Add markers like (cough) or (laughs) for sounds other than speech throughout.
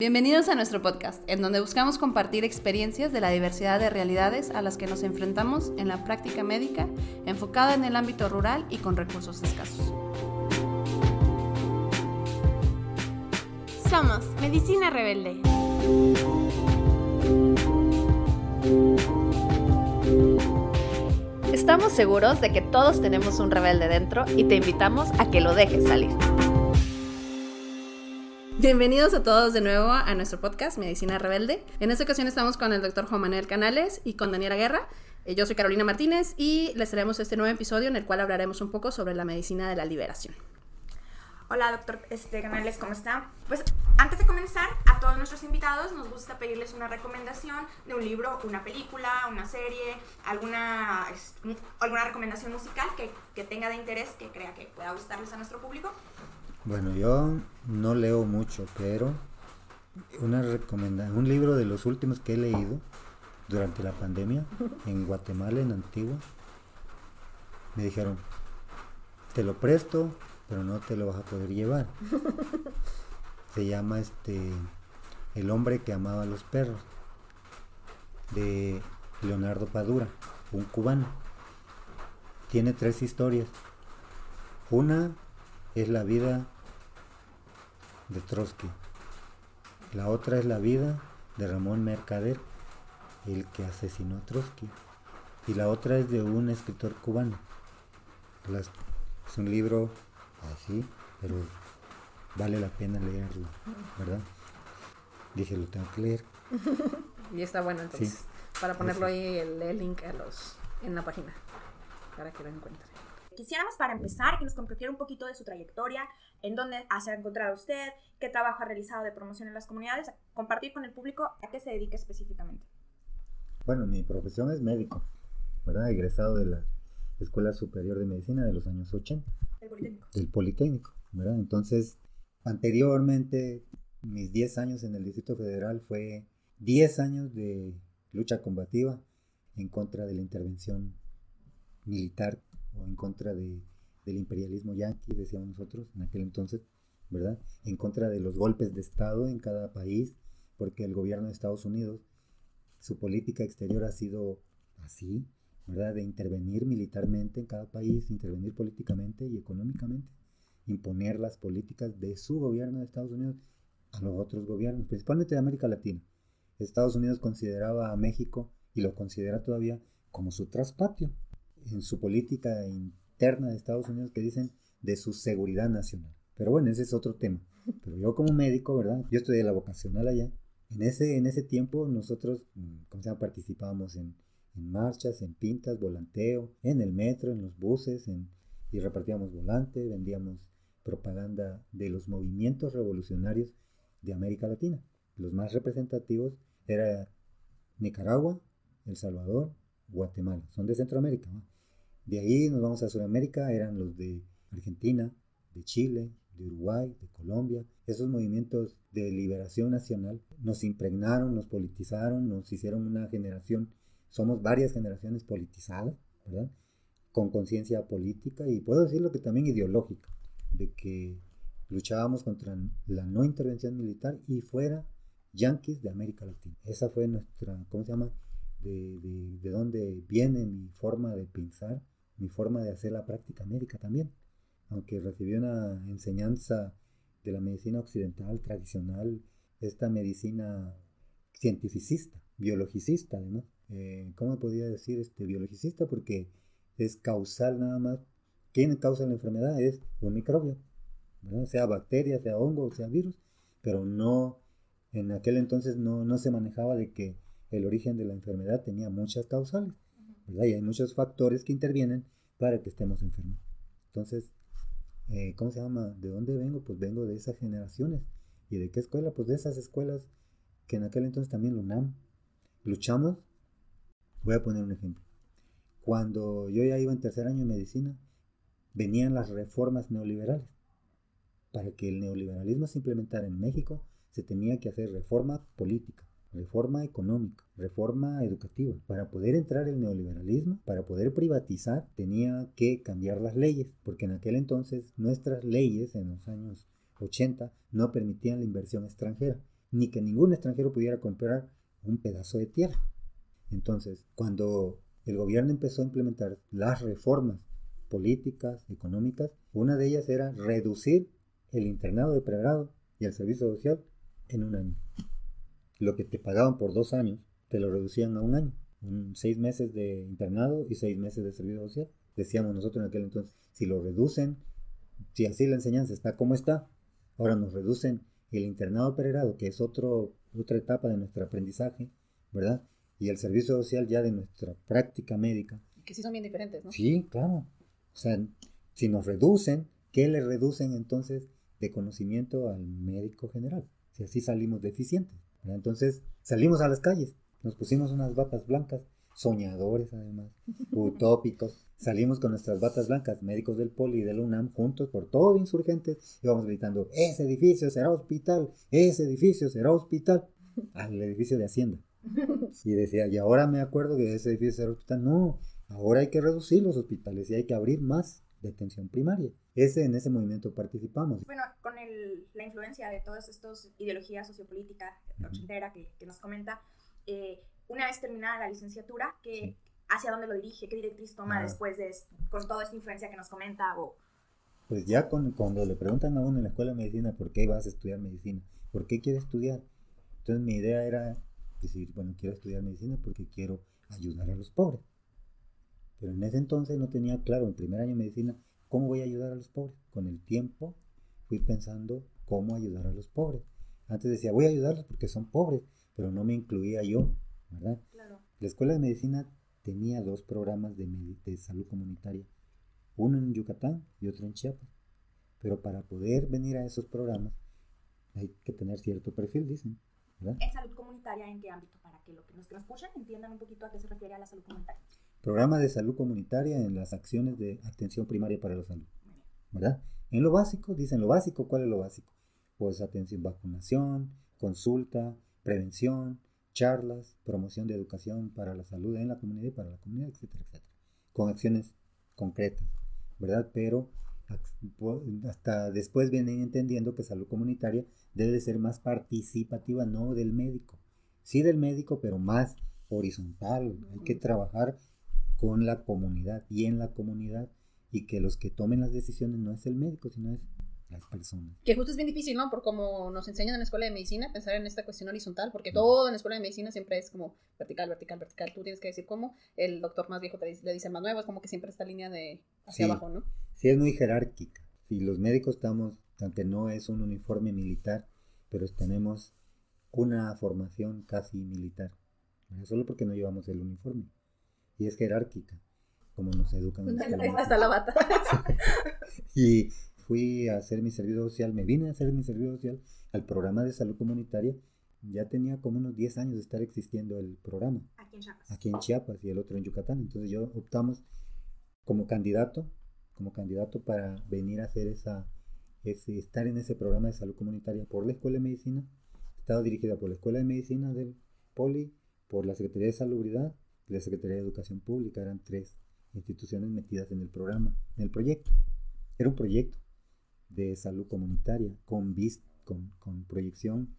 Bienvenidos a nuestro podcast, en donde buscamos compartir experiencias de la diversidad de realidades a las que nos enfrentamos en la práctica médica, enfocada en el ámbito rural y con recursos escasos. Somos Medicina Rebelde. Estamos seguros de que todos tenemos un rebelde dentro y te invitamos a que lo dejes salir. Bienvenidos a todos de nuevo a nuestro podcast Medicina Rebelde. En esta ocasión estamos con el doctor Juan Manuel Canales y con Daniela Guerra. Eh, Yo soy Carolina Martínez y les traemos este nuevo episodio en el cual hablaremos un poco sobre la medicina de la liberación. Hola, doctor este, Canales, ¿cómo está? Pues antes de comenzar, a todos nuestros invitados nos gusta pedirles una recomendación de un libro, una película, una serie, alguna, alguna recomendación musical que, que tenga de interés, que crea que pueda gustarles a nuestro público. Bueno, yo no leo mucho, pero una recomenda un libro de los últimos que he leído durante la pandemia (laughs) en Guatemala, en Antigua, me dijeron, te lo presto, pero no te lo vas a poder llevar. (laughs) Se llama este El hombre que amaba a los perros, de Leonardo Padura, un cubano. Tiene tres historias. Una es la vida de Trotsky. La otra es la vida de Ramón Mercader, el que asesinó a Trotsky. Y la otra es de un escritor cubano. Las- es un libro así, pero vale la pena leerlo, ¿verdad? Dije, lo tengo que leer. (laughs) Y está bueno entonces, Sí. para ponerlo ahí el, el link a los, en la página, para que lo encuentren. Quisiéramos para empezar que nos compartiera un poquito de su trayectoria, en dónde se ha encontrado usted, qué trabajo ha realizado de promoción en las comunidades, compartir con el público a qué se dedica específicamente. Bueno, mi profesión es médico, ¿verdad? Egresado de la Escuela Superior de Medicina de los años 80. El Politécnico. del Politécnico, ¿verdad? Entonces, anteriormente, mis 10 años en el Distrito Federal fue 10 años de lucha combativa en contra de la intervención militar o en contra de- del imperialismo yanqui, decíamos nosotros en aquel entonces, ¿verdad? En contra de los golpes de Estado en cada país, porque el gobierno de Estados Unidos, su política exterior ha sido así, ¿verdad? De intervenir militarmente en cada país, intervenir políticamente y económicamente, imponer las políticas de su gobierno de Estados Unidos a los otros gobiernos, principalmente de América Latina. Estados Unidos consideraba a México y lo considera todavía como su traspatio en su política interna de Estados Unidos que dicen de su seguridad nacional. Pero bueno, ese es otro tema. Pero yo como médico, ¿verdad? Yo estudié la vocacional allá. En ese, en ese tiempo nosotros, mm, ¿cómo se llama? Participábamos en, en marchas, en pintas, volanteo, en el metro, en los buses, y repartíamos volante, vendíamos propaganda de los movimientos revolucionarios de América Latina. Los más representativos era Nicaragua, El Salvador, Guatemala. Son de Centroamérica. ¿no? De ahí nos vamos a Sudamérica, eran los de Argentina, de Chile, de Uruguay, de Colombia. Esos movimientos de liberación nacional nos impregnaron, nos politizaron, nos hicieron una generación, somos varias generaciones politizadas, ¿verdad? Con conciencia política y puedo decirlo que también ideológica, de que luchábamos contra la no intervención militar y fuera yanquis de América Latina. Esa fue nuestra, ¿cómo se llama? De, de, de dónde viene mi forma de pensar, mi forma de hacer la práctica médica también. Aunque recibí una enseñanza de la medicina occidental tradicional, esta medicina cientificista, biologicista además. Eh, ¿Cómo podría decir este biologicista? Porque es causal nada más. ¿Quién causa la enfermedad? Es un microbio, ¿verdad? sea bacteria, sea hongo, sea virus, pero no, en aquel entonces no, no se manejaba de que el origen de la enfermedad tenía muchas causales, hay muchos factores que intervienen para que estemos enfermos. Entonces, eh, ¿cómo se llama? ¿De dónde vengo? Pues vengo de esas generaciones. ¿Y de qué escuela? Pues de esas escuelas que en aquel entonces también la luchamos. Voy a poner un ejemplo. Cuando yo ya iba en tercer año de medicina, venían las reformas neoliberales. Para que el neoliberalismo se implementara en México, se tenía que hacer reforma política, reforma económica, reforma educativa. Para poder entrar el neoliberalismo, para poder privatizar, tenía que cambiar las leyes, porque en aquel entonces nuestras leyes, en los años 80, no permitían la inversión extranjera. ni que ningún extranjero pudiera comprar un pedazo de tierra. Entonces, cuando el gobierno empezó a implementar las reformas políticas, económicas, una de ellas era reducir el internado de pregrado y el servicio social en un año. Lo que te pagaban por dos años, te lo reducían a un año. seis meses de internado y seis meses de servicio social. Decíamos nosotros en aquel entonces, si lo reducen, si así la enseñanza está como está, ahora nos reducen el internado pregrado, que es otro, otra etapa de nuestro aprendizaje, ¿verdad? Y el servicio social ya de nuestra práctica médica. Que sí son bien diferentes, ¿no? Sí, claro. O sea, si nos reducen, ¿qué le reducen entonces de conocimiento al médico general? Si así salimos deficientes. Entonces salimos a las calles, nos pusimos unas batas blancas, soñadores además, (laughs) utópicos. Salimos con nuestras batas blancas, médicos del Poli y del UNAM, juntos por todo insurgentes, y vamos gritando, ese edificio será hospital, ese edificio será hospital, al edificio de Hacienda. (laughs) Y decía, y ahora me acuerdo que ese edificio será hospital. No, ahora hay que reducir los hospitales y hay que abrir más de atención primaria. Ese, en ese movimiento participamos. Bueno, con el, la influencia de todas estas ideologías sociopolíticas ochentera que, que, nos comenta, eh, una vez terminada la licenciatura, que, ¿hacia dónde lo dirige? ¿Qué directriz toma después de con toda esta influencia que nos comenta? O... Pues ya con, cuando le preguntan a uno en la escuela de medicina por qué vas a estudiar medicina, por qué quieres estudiar, entonces mi idea era decir, bueno, quiero estudiar medicina porque quiero ayudar a los pobres. Pero en ese entonces no tenía claro, en primer año de medicina, cómo voy a ayudar a los pobres. Con el tiempo fui pensando cómo ayudar a los pobres. Antes decía, voy a ayudarlos porque son pobres, pero no me incluía yo, ¿verdad? La escuela de medicina tenía dos programas de, de salud comunitaria, uno en Yucatán y otro en Chiapas. Pero para poder venir a esos programas hay que tener cierto perfil, dicen. ¿verdad? ¿En salud comunitaria en qué ámbito? Para que los que nos escuchan entiendan un poquito a qué se refiere a la salud comunitaria. Programa de salud comunitaria en las acciones de atención primaria para la salud. ¿Verdad? En lo básico, dicen lo básico, ¿cuál es lo básico? Pues atención, vacunación, consulta, prevención, charlas, promoción de educación para la salud en la comunidad y para la comunidad, etcétera, etcétera. Con acciones concretas, ¿verdad? Pero hasta después vienen entendiendo que salud comunitaria debe ser más participativa, no del médico. Sí del médico, pero más horizontal. Hay que trabajar con la comunidad y en la comunidad y que los que tomen las decisiones no es el médico, sino es las personas. Que justo es bien difícil, ¿no? Por como nos enseñan en la escuela de medicina, pensar en esta cuestión horizontal, porque todo en la escuela de medicina siempre es como vertical, vertical, vertical. Tú tienes que decir cómo, el doctor más viejo te dice, le dice más nuevo, es como que siempre esta línea de hacia abajo, ¿no? Sí, es muy jerárquica. Y los médicos estamos, aunque no es un uniforme militar, pero tenemos una formación casi militar. Solo porque no llevamos el uniforme y es jerárquica, como nos educan en la Hasta la bata. (laughs) y fui a hacer mi servicio social, me vine a hacer mi servicio social al programa de salud comunitaria. Ya tenía como unos 10 años de estar existiendo el programa. Aquí en Chiapas. Aquí en Chiapas y el otro en Yucatán. Entonces yo optamos como candidato, como candidato para venir a hacer esa, ese, estar en ese programa de salud comunitaria por la Escuela de Medicina. Estaba dirigida por la Escuela de Medicina del Poli, por la Secretaría de Salubridad la Secretaría de Educación Pública, eran tres instituciones metidas en el programa, en el proyecto. Era un proyecto de salud comunitaria con, con, con proyección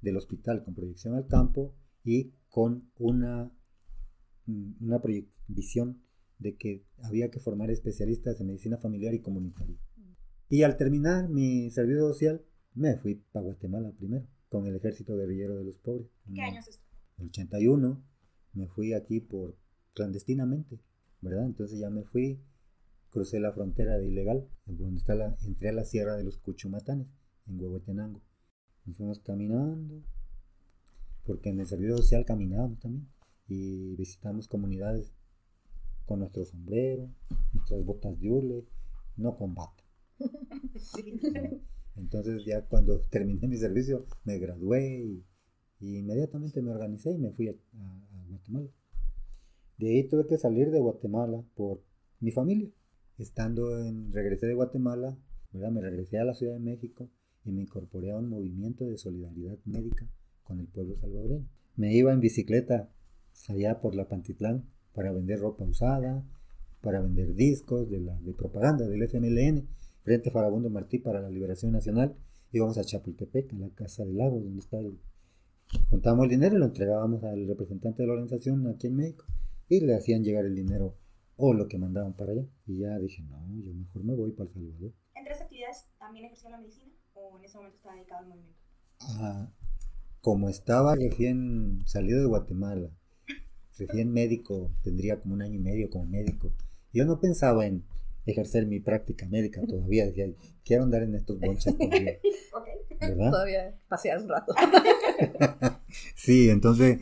del hospital, con proyección al campo y con una, una visión de que había que formar especialistas en medicina familiar y comunitaria. Y al terminar mi servicio social, me fui para Guatemala primero, con el ejército guerrillero de los pobres. ¿Qué años es esto? El 81 me fui aquí por clandestinamente, ¿verdad? Entonces ya me fui, crucé la frontera de ilegal, donde está la, entré a la sierra de los Cuchumatanes, en Huehuetenango. Nos fuimos caminando, porque en el servicio social caminábamos también, y visitamos comunidades con nuestro sombrero, nuestras botas de hule, no con bata. (laughs) Entonces ya cuando (laughs) terminé mi servicio me gradué y, inmediatamente me organicé y me fui a Guatemala. De ahí tuve que salir de Guatemala por mi familia. Estando en, regresé de Guatemala, ¿verdad? me regresé a la Ciudad de México y me incorporé a un movimiento de solidaridad médica con el pueblo salvadoreño. Me iba en bicicleta allá por la Pantitlán para vender ropa usada, para vender discos de, de propaganda del FMLN, Frente Farabundo Martí para la Liberación Nacional. Íbamos a Chapultepec, en la Casa del Lago, donde está el juntábamos el dinero y lo entregábamos al representante de la organización aquí en México y le hacían llegar el dinero o lo que mandaban para allá. Y ya dije, no, yo mejor me voy para El Salvador. ¿Entre esas actividades también ejercía la medicina o en ese momento estaba dedicado al movimiento? Ah, como estaba recién salido de Guatemala, recién médico, tendría como un año y medio como médico, yo no pensaba en ejercer mi práctica médica todavía, decía, quiero andar en estos bonches. ¿Verdad? Todavía pasear un rato. (laughs) Sí, entonces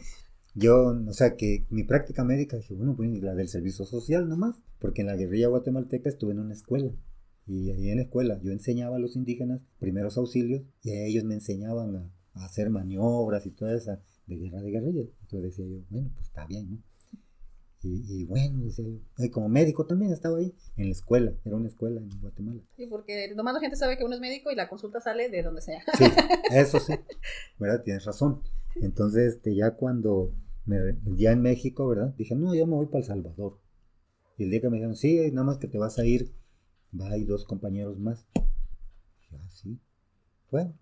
yo, o sea, que mi práctica médica, dije, bueno, pues la del servicio social nomás, porque en la guerrilla guatemalteca estuve en una escuela. Y ahí en la escuela yo enseñaba a los indígenas primeros auxilios y a ellos me enseñaban a, a hacer maniobras y toda esa de guerra de guerrilla. Entonces decía yo, bueno, pues está bien, ¿no? Y, y bueno, decía yo, y como médico también estaba ahí, en la escuela, era una escuela en Guatemala. Sí, porque nomás la gente sabe que uno es médico y la consulta sale de donde sea. Sí, (laughs) eso sí, ¿verdad? Tienes razón. Entonces, este, ya cuando, me, ya en México, ¿verdad? Dije, no, yo me voy para El Salvador. Y el día que me dijeron, sí, nada más que te vas a ir, va, hay dos compañeros más. Dije, ah, sí. Bueno,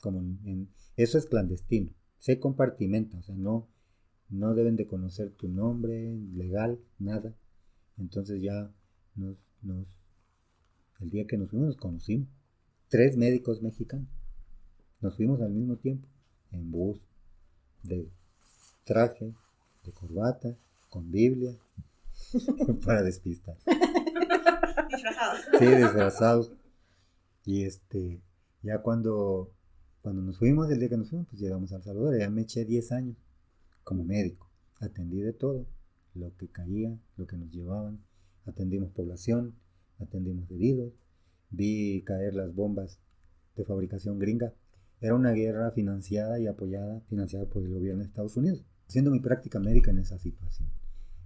como en, en- eso es clandestino, se compartimenta, o sea, no, no deben de conocer tu nombre, legal, nada. Entonces ya nos, nos, el día que nos fuimos nos conocimos. Tres médicos mexicanos. Nos fuimos al mismo tiempo, en bus, de traje, de corbata, con Biblia, (laughs) para despistar. (laughs) Disfrazados. Sí, disfrazados. Y este, ya cuando, cuando nos fuimos, el día que nos fuimos, pues llegamos a El Salvador. Ya me eché 10 años como médico. Atendí de todo, lo que caía, lo que nos llevaban. Atendimos población, atendimos heridos. Vi caer las bombas de fabricación gringa. Era una guerra financiada y apoyada, financiada por el gobierno de Estados Unidos. Haciendo mi práctica médica en esa situación.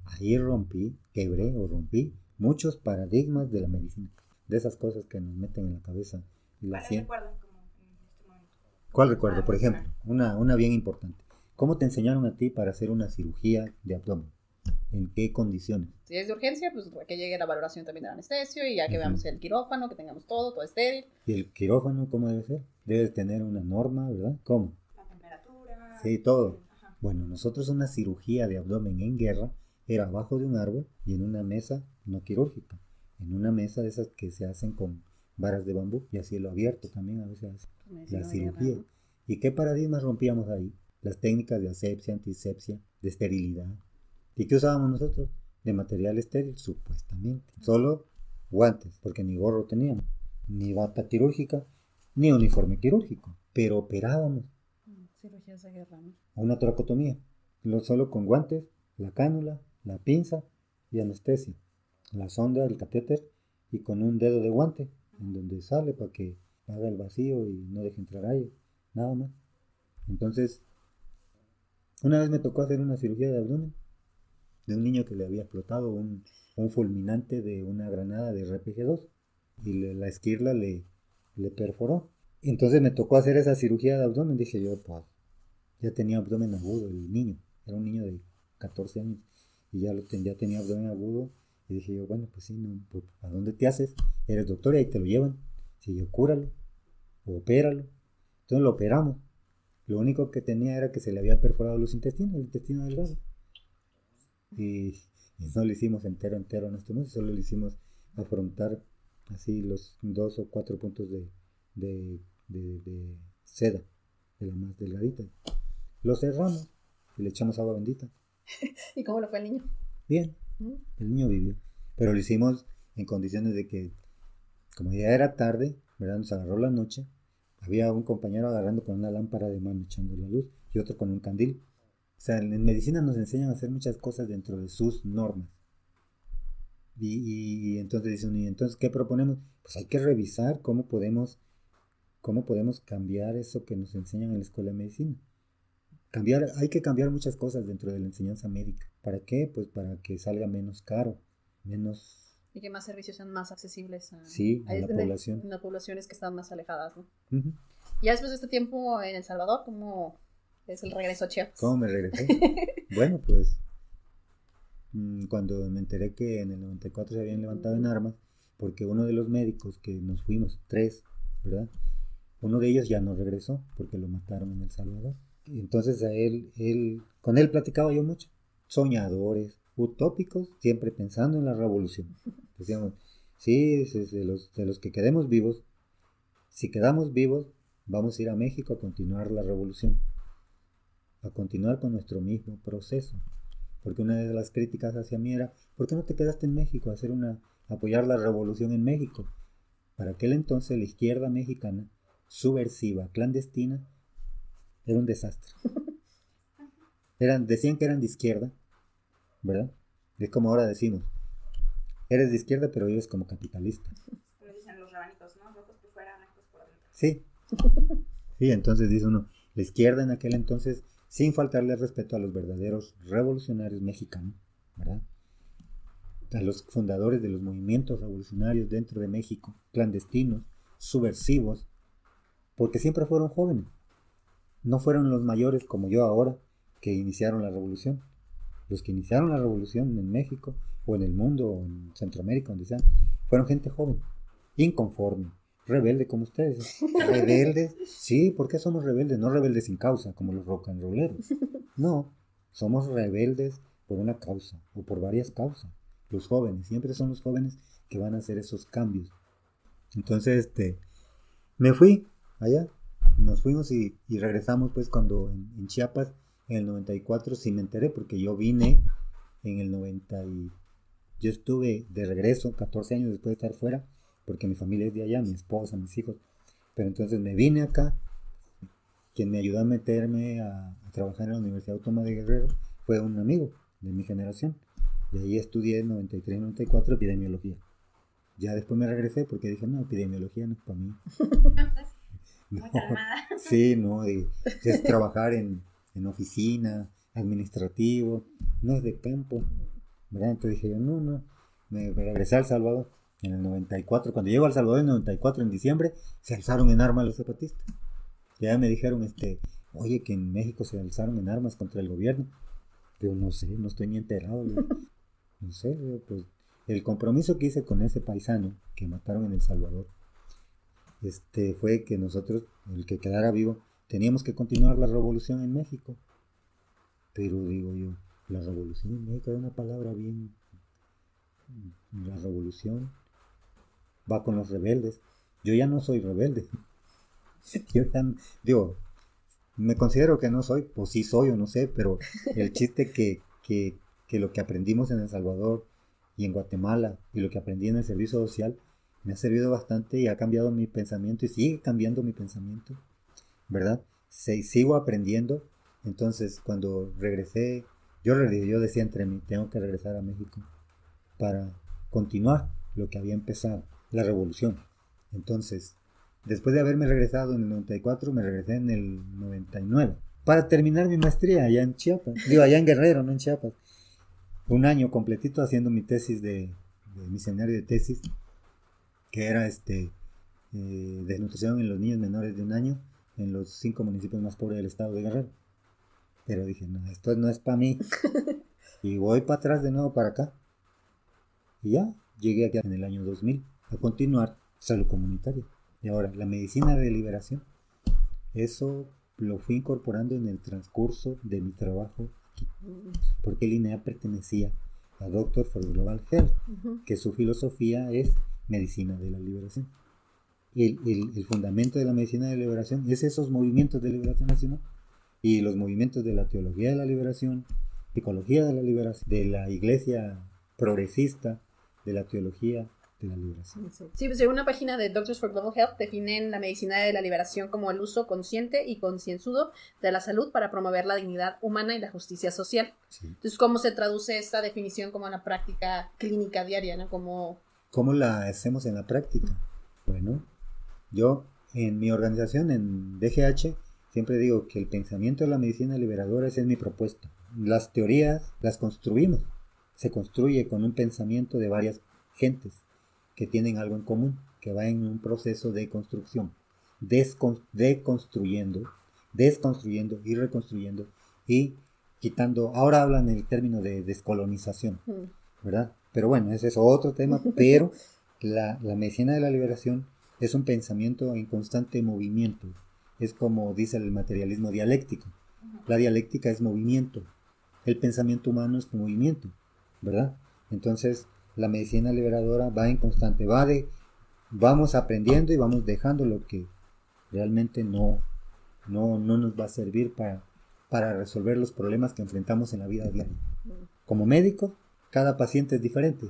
Ahí rompí, quebré o rompí muchos paradigmas de la medicina. De esas cosas que nos meten en la cabeza y la ¿Cuáles cien- recuerdan como en este momento? ¿Cuál recuerdo? Por Ah, ejemplo, una, una bien importante. ¿Cómo te enseñaron a ti para hacer una cirugía de abdomen? ¿En qué condiciones? Si es de urgencia, pues que llegue la valoración también del anestesio y ya que Ujú. veamos el quirófano, que tengamos todo, todo estéril. ¿Y el quirófano cómo debe ser? Debe tener una norma, ¿verdad? ¿Cómo? La temperatura. Sí, todo. Ajá. Bueno, nosotros una cirugía de abdomen en guerra era abajo de un árbol y en una mesa no quirúrgica, en una mesa de esas que se hacen con varas de bambú y a cielo abierto también a veces hace Medicina la cirugía. ¿no? ¿Y qué paradigmas rompíamos ahí? Las técnicas de asepsia, antisepsia, de esterilidad. ¿Y qué usábamos nosotros? De material estéril, supuestamente. Solo guantes, porque ni gorro teníamos, ni bata quirúrgica, ni uniforme quirúrgico. Pero operábamos Cirugías de guerra, ¿no? una toracotomía, lo solo con guantes, la cánula, la pinza y anestesia, la sonda, el catéter y con un dedo de guante en donde sale para que haga el vacío y no deje entrar aire, nada más. Entonces, una vez me tocó hacer una cirugía de abdomen de un niño que le había explotado un, un fulminante de una granada de RPG-2 y la esquirla le, le perforó. Entonces me tocó hacer esa cirugía de abdomen, dije yo, pues ya tenía abdomen agudo el niño, era un niño de 14 años y ya, lo ten- ya tenía abdomen agudo y dije yo, bueno, pues sí, no, pues, ¿a dónde te haces? Eres doctor y ahí te lo llevan. Si yo, cúralo o opéralo. Entonces lo operamos. Lo único que tenía era que se le había perforado los intestinos, el intestino delgado. Y, y no lo hicimos entero, entero en este solo lo hicimos afrontar así los dos o cuatro puntos de, de, de- de seda, de la más delgadita. Lo cerramos y le echamos agua bendita. (laughs) ¿Y cómo le fue al niño? Bien, el niño vivió. Pero lo hicimos en condiciones de que, como ya era tarde, ¿verdad? Nos agarró la noche. Había un compañero agarrando con una lámpara de mano echando la luz y otro con un candil. O sea, en, medicina nos enseñan a hacer muchas cosas dentro de sus normas. Y entonces dicen, ¿y entonces qué proponemos? Pues hay que revisar cómo podemos, cómo podemos cambiar eso que nos enseñan en la escuela de medicina. Cambiar, hay que cambiar muchas cosas dentro de la enseñanza médica. ¿Para qué? Pues para que salga menos caro, menos... Y que más servicios sean más accesibles a, Sí, a la población. En las poblaciones que están más alejadas, ¿no? Ujú. Ya después de este tiempo en El Salvador, ¿cómo es el regreso a Chiapas? ¿Cómo me regresé? (laughs) bueno, pues mm, cuando me enteré que en el 94 se habían levantado en armas, porque uno de los médicos que nos fuimos, tres, ¿verdad? Uno de ellos ya no regresó porque lo mataron en El Salvador. Entonces a él, él, con él platicaba yo mucho. Soñadores, utópicos, siempre pensando en la revolución. (laughs) Decíamos, sí, de los, de los que quedemos vivos, si quedamos vivos, vamos a ir a México a continuar la revolución, a continuar con nuestro mismo proceso. Porque una de las críticas hacia mí era, ¿por qué no te quedaste en México a hacer una, apoyar la revolución en México? Para aquel entonces la izquierda mexicana, subversiva, clandestina, era un desastre. (laughs) Eran, decían que eran de izquierda, ¿verdad? Es como ahora decimos, eres de izquierda pero vives como capitalista. Dicen los rabanitos, ¿no? Rojos por fuera, blancos por dentro. Sí. Sí, entonces dice uno, la izquierda en aquel entonces, sin faltarle respeto a los verdaderos revolucionarios mexicanos, ¿verdad? A los fundadores de los movimientos revolucionarios dentro de México, clandestinos, subversivos, porque siempre fueron jóvenes. No fueron los mayores como yo ahora que iniciaron la revolución. Los que iniciaron la revolución en México o en el mundo o en Centroamérica, donde sea, fueron gente joven, inconforme, rebelde como ustedes. (laughs) Rebeldes, sí, ¿por qué somos rebeldes? No rebeldes sin causa, como los rock and rolleros. No, somos rebeldes por una causa o por varias causas. Los jóvenes, siempre son los jóvenes que van a hacer esos cambios. Entonces, este, me fui allá, nos fuimos y, regresamos pues cuando en, Chiapas, en el 94, sí me enteré porque yo vine en el 90 y yo estuve de regreso 14 años después de estar fuera porque mi familia es de allá, mi esposa, mis hijos. Pero entonces me vine acá. Quien me ayudó a meterme a, trabajar en la Universidad Autónoma de Guerrero fue un amigo de mi generación. Y ahí estudié en 93-94 epidemiología. Ya después me regresé porque dije, no, epidemiología no es para mí. (laughs) (laughs) no, sí, no, es trabajar en, en oficina, administrativo, no es de campo. ¿verdad? Entonces dije yo, no, no, me regresé a El Salvador en el 94, cuando llego al Salvador en el 94, en diciembre, se alzaron en armas los zapatistas. Ya me dijeron, este, oye, que en México se alzaron en armas contra el gobierno. Yo no sé, no estoy ni enterado. (laughs) No sé, pues el compromiso que hice con ese paisano que mataron en El Salvador, este, fue que nosotros, el que quedara vivo, teníamos que continuar la revolución en México. Pero digo yo, la revolución en México es una palabra bien... La revolución va con los rebeldes. Yo ya no soy rebelde. (laughs) Yo ya, digo, me considero que no soy, pues sí soy o no sé, pero el chiste que, que, que lo que aprendimos en El Salvador y en Guatemala y lo que aprendí en el servicio social me ha servido bastante y ha cambiado mi pensamiento y sigue cambiando mi pensamiento, ¿verdad? Se, sigo aprendiendo. Entonces, cuando regresé, yo, yo decía entre mí, tengo que regresar a México para continuar lo que había empezado la revolución. Entonces, después de haberme regresado en el 94, me regresé en el 99 para terminar mi maestría allá en Chiapas. Digo, allá en Guerrero, no en Chiapas. Un año completito haciendo mi tesis de, mi seminario de tesis, que era este eh, desnutrición en los niños menores de un año en los cinco municipios más pobres del estado de Guerrero. Pero dije, no, esto no es para mí. (laughs) y voy para atrás de nuevo para acá. Y ya, llegué aquí en el año 2000 a continuar salud comunitaria. Y ahora, la medicina de liberación. Eso lo fui incorporando en el transcurso de mi trabajo aquí. Porque INEA pertenecía a Doctor for Global Health, que su filosofía es medicina de la liberación. Y el, el, fundamento de la medicina de liberación es esos movimientos de liberación nacional y los movimientos de la teología de la liberación, psicología de la liberación, de la iglesia progresista, de la teología de la liberación. Sí, pues en una página de Doctors for Global Health definen la medicina de la liberación como el uso consciente y concienzudo de la salud para promover la dignidad humana y la justicia social. Entonces, ¿cómo se traduce esta definición como en la práctica clínica diaria? ¿no? Como... ¿Cómo la hacemos en la práctica? Bueno, yo en mi organización, en DGH, siempre digo que el pensamiento de la medicina liberadora esa es mi propuesta. Las teorías las construimos. Se construye con un pensamiento de varias gentes que tienen algo en común, que va en un proceso de construcción, deconstruyendo, desconstruyendo y reconstruyendo y quitando, ahora hablan el término de descolonización, ¿verdad? Pero bueno, ese es otro tema, (laughs) pero la, la medicina de la liberación es un pensamiento en constante movimiento, es como dice el materialismo dialéctico, La dialéctica es movimiento. El pensamiento humano es movimiento, ¿verdad? Entonces, la medicina liberadora va en constante, va de, vamos aprendiendo y vamos dejando lo que realmente no, no, no nos va a servir para, para resolver los problemas que enfrentamos en la vida diaria. Como médico, cada paciente es diferente.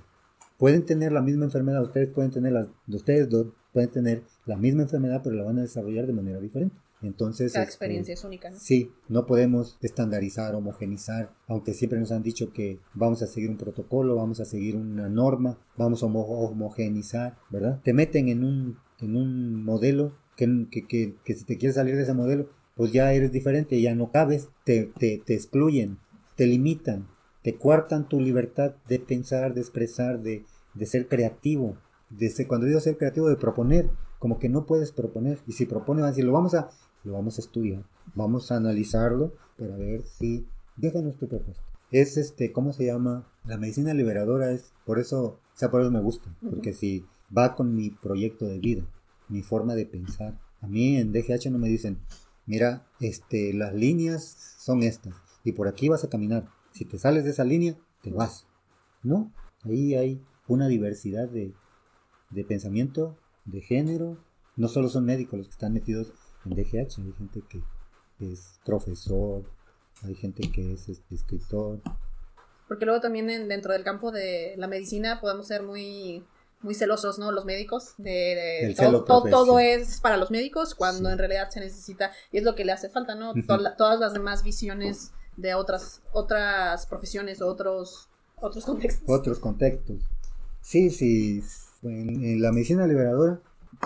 Pueden tener la misma enfermedad, ustedes pueden tener las, ustedes pueden tener la misma enfermedad, pero la van a desarrollar de manera diferente. Entonces, Cada este, experiencia es única, ¿no? Sí, no podemos estandarizar, homogenizar, aunque siempre nos han dicho que vamos a seguir un protocolo, vamos a seguir una norma, vamos a homo- homogenizar, ¿verdad? Te meten en un, en un modelo que, que, que, que si te quieres salir de ese modelo, pues ya eres diferente, ya no cabes, te, te, te excluyen, te limitan, te cuartan tu libertad de pensar, de expresar, de, de ser creativo. De ser- cuando digo ser creativo, de proponer, como que no puedes proponer. Y si propones, van a decir, lo vamos a, lo vamos a estudiar, vamos a analizarlo para ver si déjanos tu propuesta. Es este, ¿cómo se llama? La medicina liberadora es, por eso, o sea, por eso me gusta, porque si va con mi proyecto de vida, mi forma de pensar. A mí en DGH no me dicen, mira, este, las líneas son estas, y por aquí vas a caminar. Si te sales de esa línea, te vas. ¿No? Ahí hay una diversidad de, de pensamiento, de género. No solo son médicos los que están metidos en DGH, hay gente que es profesor, hay gente que es este, escritor. Porque luego también en- dentro del campo de la medicina podemos ser muy muy celosos, ¿no? Los médicos de, todo, todo- es para los médicos cuando Sí. en realidad se necesita y es lo que le hace falta, ¿no? Toda- todas las demás visiones de otras otras profesiones o otros otros contextos. Otros contextos. Sí, sí, en, en la medicina liberadora,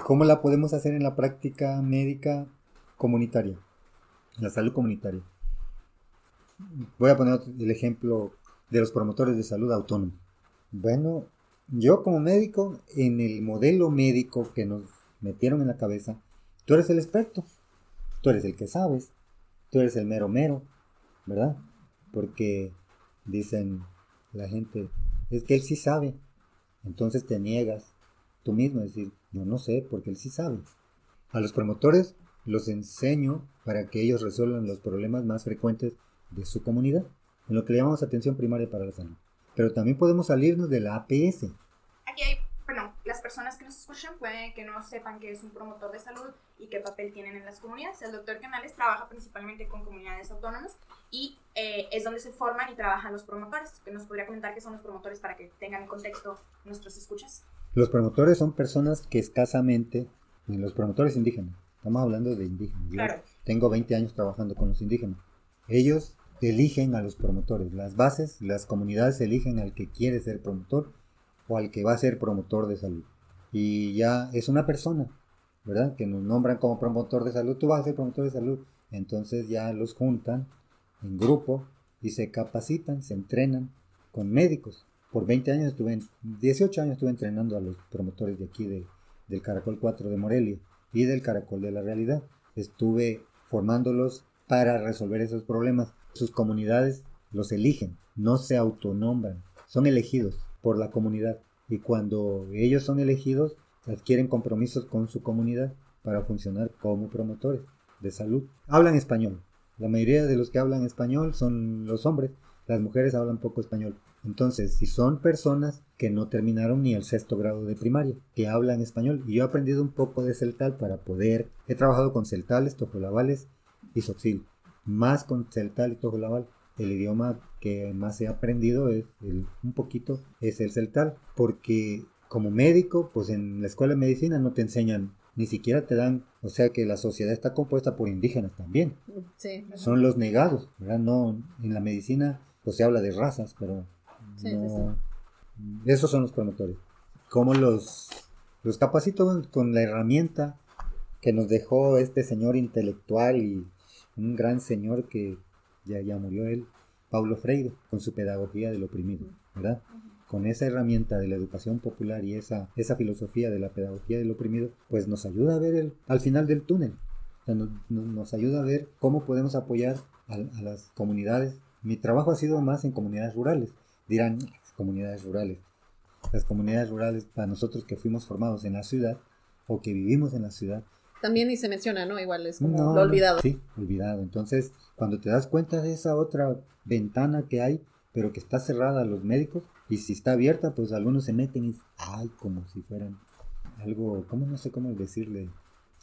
¿cómo la podemos hacer en la práctica médica comunitaria? La salud comunitaria. Voy a poner el ejemplo de los promotores de salud autónomos. Bueno, yo como médico, en el modelo médico que nos metieron en la cabeza, tú eres el experto, tú eres el que sabes, tú eres el mero mero, ¿verdad? Porque dicen la gente, es que él sí sabe, entonces te niegas tú mismo a decir, yo no sé, porque él sí sabe. A los promotores los enseño para que ellos resuelvan los problemas más frecuentes de su comunidad, en lo que le llamamos atención primaria para la salud. Pero también podemos salirnos de la APS. Aquí hay, personas que nos escuchan pueden que no sepan qué es un promotor de salud y qué papel tienen en las comunidades. El doctor Canales trabaja principalmente con comunidades autónomas y eh, es donde se forman y trabajan los promotores. Que nos podría comentar qué son los promotores para que tengan en contexto nuestros escuchas. Los promotores son personas que escasamente, los promotores indígenas, estamos hablando de indígenas. Yo Claro. tengo 20 años trabajando con los indígenas. Ellos eligen a los promotores. Las bases, las comunidades eligen al que quiere ser promotor o al que va a ser promotor de salud. Y ya es una persona, ¿verdad? Que nos nombran como promotor de salud. Tú vas a ser promotor de salud. Entonces ya los juntan en grupo y se capacitan, se entrenan con médicos. Por 20 años estuve, en- 18 años estuve entrenando a los promotores de aquí de, del Caracol 4 de Morelia y del Caracol de la Realidad. Estuve formándolos para resolver esos problemas. Sus comunidades los eligen, no se autonombran, son elegidos por la comunidad. Y cuando ellos son elegidos, adquieren compromisos con su comunidad para funcionar como promotores de salud. Hablan español. La mayoría de los que hablan español son los hombres. Las mujeres hablan poco español. Entonces, si son personas que no terminaron ni el sexto grado de primaria, que hablan español, y yo he aprendido un poco de celtal para poder, he trabajado con celtales, tojolabales y soxil, más con celtal y tojolabal. El idioma que más he aprendido es el- un poquito es el celtal, porque como médico, pues en la escuela de medicina no te enseñan, ni siquiera te dan, o sea que la sociedad está compuesta por indígenas también Sí. son los negados, ¿verdad? No, en la medicina pues se habla de razas, pero Sí, sí, no, esos son los promotores. ¿Cómo los, los capacito con la herramienta que nos dejó este señor intelectual y un gran señor que ya, ya murió él, Paulo Freire, con su pedagogía del oprimido, ¿verdad? Con esa herramienta de la educación popular y esa, esa filosofía de la pedagogía del oprimido, pues nos ayuda a ver el, al final del túnel. O sea, nos, ayuda a ver cómo podemos apoyar a, a las comunidades. Mi trabajo ha sido más en comunidades rurales. Dirán, comunidades rurales. Las comunidades rurales, para nosotros que fuimos formados en la ciudad o que vivimos en la ciudad, también ni se menciona, ¿no? Igual es como No, lo olvidado. Sí, olvidado. Entonces, cuando te das cuenta de esa otra ventana que hay, pero que está cerrada a los médicos, y si está abierta, pues algunos se meten y, ay, como si fueran algo, ¿cómo no sé cómo decirle?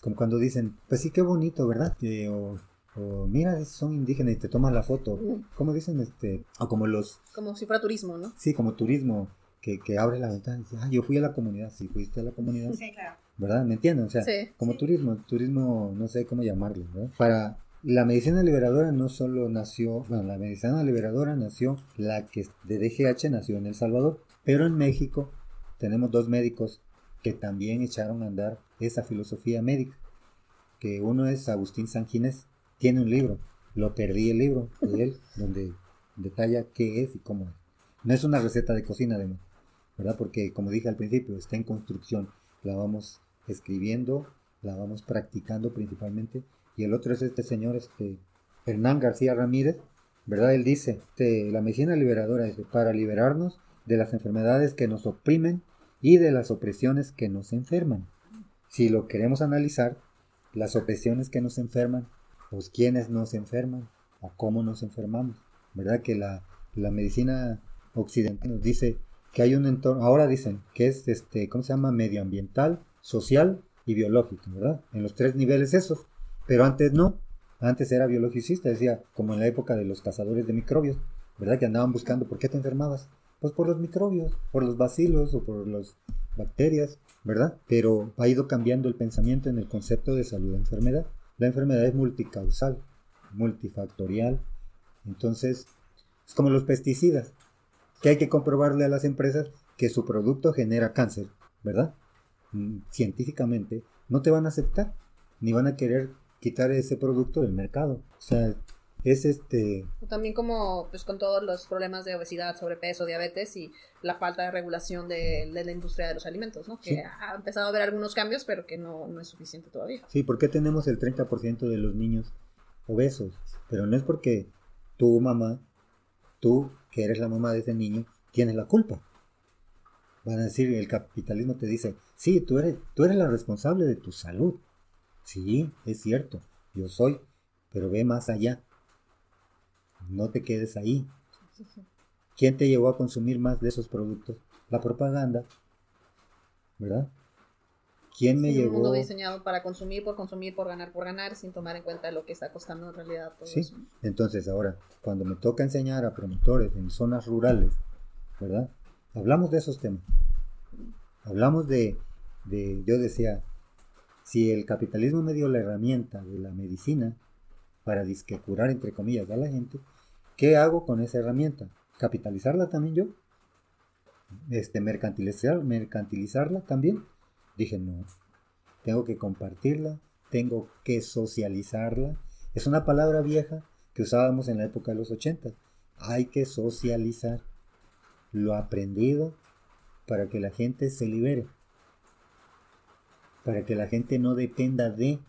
Como cuando dicen, pues sí, qué bonito, ¿verdad? Que, o, o, mira, son indígenas y te toman la foto. Mm. ¿Cómo dicen? este O como los, Como si fuera turismo, ¿no? sí, como turismo, que, que abre la ventana y dice, ah, yo fui a la comunidad, sí, fuiste a la comunidad. Sí, claro. ¿verdad? ¿Me entienden? O sea, Sí. como turismo, turismo, no sé cómo llamarlo, ¿verdad? Para la medicina liberadora no solo nació, bueno, la medicina liberadora nació, la que de DGH nació en El Salvador, pero en México tenemos dos médicos que también echaron a andar esa filosofía médica, que uno es Agustín Sanginés, tiene un libro, lo perdí el libro de él, (laughs) donde detalla qué es y cómo es. No es una receta de cocina, además, Porque como dije al principio, está en construcción, la vamos escribiendo, la vamos practicando principalmente. Y el otro es este señor, este Hernán García Ramírez, ¿verdad? Él dice, este, la medicina liberadora es para liberarnos de las enfermedades que nos oprimen y de las opresiones que nos enferman. Si lo queremos analizar, las opresiones que nos enferman, pues quiénes nos enferman o cómo nos enfermamos, ¿verdad? Que la, la medicina occidental nos dice que hay un entorno, ahora dicen que es este, ¿cómo se llama? Medioambiental, social y biológico, ¿verdad? En los tres niveles esos. Pero antes no, antes era biologicista, decía, como en la época de los cazadores de microbios, ¿verdad? Que andaban buscando, ¿por qué te enfermabas? Pues por los microbios, por los bacilos o por las bacterias, ¿verdad? Pero ha ido cambiando el pensamiento en el concepto de salud-enfermedad. La enfermedad es multicausal, multifactorial. Entonces, es como los pesticidas, que hay que comprobarle a las empresas que su producto genera cáncer, ¿verdad? Mm, Científicamente no te van a aceptar, ni van a querer quitar ese producto del mercado. O sea, es este... También como pues con todos los problemas de obesidad, sobrepeso, diabetes y la falta de regulación de, de la industria de los alimentos, ¿no? Que Sí. ha empezado a haber algunos cambios, pero que no, no es suficiente todavía. Sí, ¿por qué tenemos el 30% de los niños obesos? Pero no es porque tu mamá, tú que eres la mamá de ese niño, tienes la culpa. Van a decir, el capitalismo te dice, sí, tú eres, tú eres la responsable de tu salud. Sí, es cierto, yo soy, pero ve más allá. No te quedes ahí. ¿Quién te llevó a consumir más de esos productos? La propaganda, ¿verdad? ¿Quién me Sí, un llevó? mundo diseñado para consumir por consumir, por ganar por ganar, sin tomar en cuenta lo que está costando en realidad todo Sí, eso. entonces ahora, cuando me toca enseñar a promotores en zonas rurales, ¿verdad? Hablamos de esos temas. Hablamos de, de, yo decía, si el capitalismo me dio la herramienta de la medicina para disque curar, entre comillas, a la gente, ¿qué hago con esa herramienta? ¿Capitalizarla también yo? Este, mercantilizar, mercantilizarla también. Dije, no, tengo que compartirla, tengo que socializarla. Es una palabra vieja que usábamos en la época de los 80. Hay que socializar lo aprendido para que la gente se libere. Para que la gente no dependa de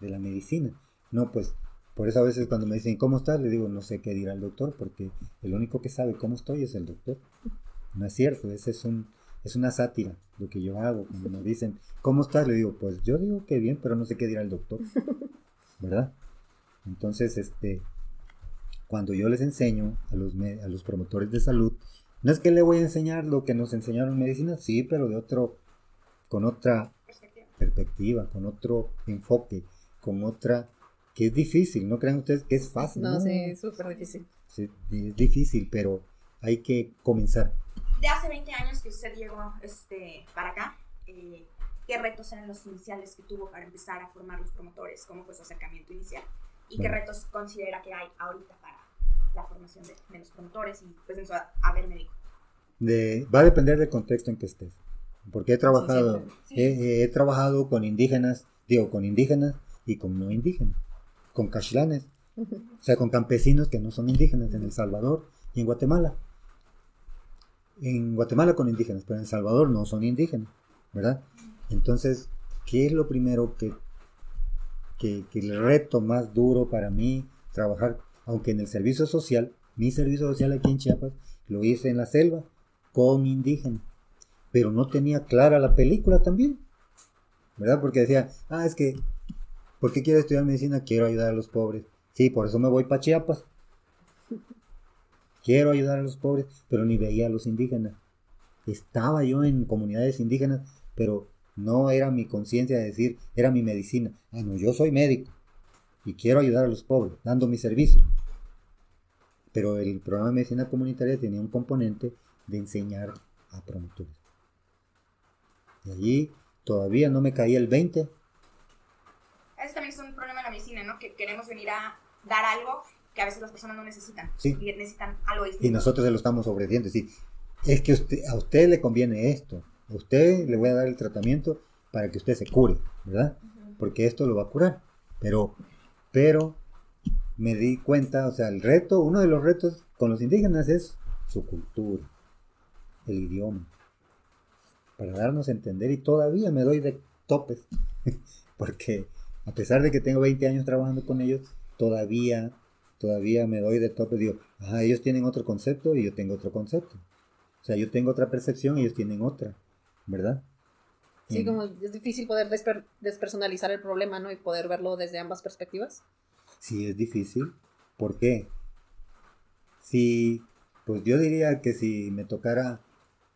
de la medicina. No, pues por eso a veces cuando me dicen, ¿cómo estás? Le digo, no sé qué dirá el doctor, porque el único que sabe cómo estoy es el doctor. No es cierto, ese es un es una sátira lo que yo hago. Cuando me dicen, ¿cómo estás? Le digo, pues yo digo que bien, pero no sé qué dirá el doctor. (laughs) ¿Verdad? Entonces, este, cuando yo les enseño a los, a los promotores de salud, no es que le voy a enseñar lo que nos enseñaron en medicina, sí, pero de otro, con otra Perspectiva. perspectiva, con otro enfoque, con otra, que es difícil, no crean ustedes que es fácil. No, sí, es súper difícil. Sí, es difícil, pero hay que comenzar. De hace 20 años que usted llegó este, para acá, eh, ¿qué retos eran los iniciales que tuvo para empezar a formar los promotores? ¿Cómo fue su acercamiento inicial? ¿Y qué retos considera que hay ahorita para la formación de, de los promotores y pues en su haber médico? De, va a depender del contexto en que estés. Porque he trabajado, siempre. he, he trabajado con indígenas, digo, con indígenas y con no indígenas, con cachilanes, o sea, con campesinos que no son indígenas en El Salvador y en Guatemala. En Guatemala con indígenas, pero en Salvador no son indígenas, ¿verdad? Entonces, ¿qué es lo primero que, que, que el reto más duro para mí trabajar, aunque en el servicio social, mi servicio social aquí en Chiapas, lo hice en la selva con indígenas, pero no tenía clara la película también. ¿verdad? Porque decía, ah, es que, ¿por qué quiero estudiar medicina? Quiero ayudar a los pobres. Sí, por eso me voy para Chiapas. Quiero ayudar a los pobres, pero ni veía a los indígenas. Estaba yo en comunidades indígenas, pero no era mi conciencia de decir, era mi medicina. Ah, no, yo soy médico y quiero ayudar a los pobres, dando mi servicio. Pero el programa de medicina comunitaria tenía un componente de enseñar a promotores. Y allí todavía no me caía el 20. Ese también es un problema de la medicina, ¿no? Que queremos venir a dar algo que a veces las personas no necesitan. Sí. Y necesitan algo distinto. Y nosotros se lo estamos ofreciendo. Sí, es que usted, a usted le conviene esto. A usted le voy a dar el tratamiento para que usted se cure, ¿verdad? Porque esto lo va a curar. Pero, pero me di cuenta, o sea, el reto, uno de los retos con los indígenas es su cultura, el idioma, para darnos a entender y todavía me doy de topes, (laughs) porque a pesar de que tengo 20 años trabajando con ellos, todavía, todavía me doy de topes, digo, ajá, ellos tienen otro concepto y yo tengo otro concepto. O sea, yo tengo otra percepción y ellos tienen otra, ¿verdad? Sí, como es difícil poder desper- despersonalizar el problema, ¿no? Y poder verlo desde ambas perspectivas. Sí, es difícil. ¿Por qué? Si, pues yo diría que si me tocara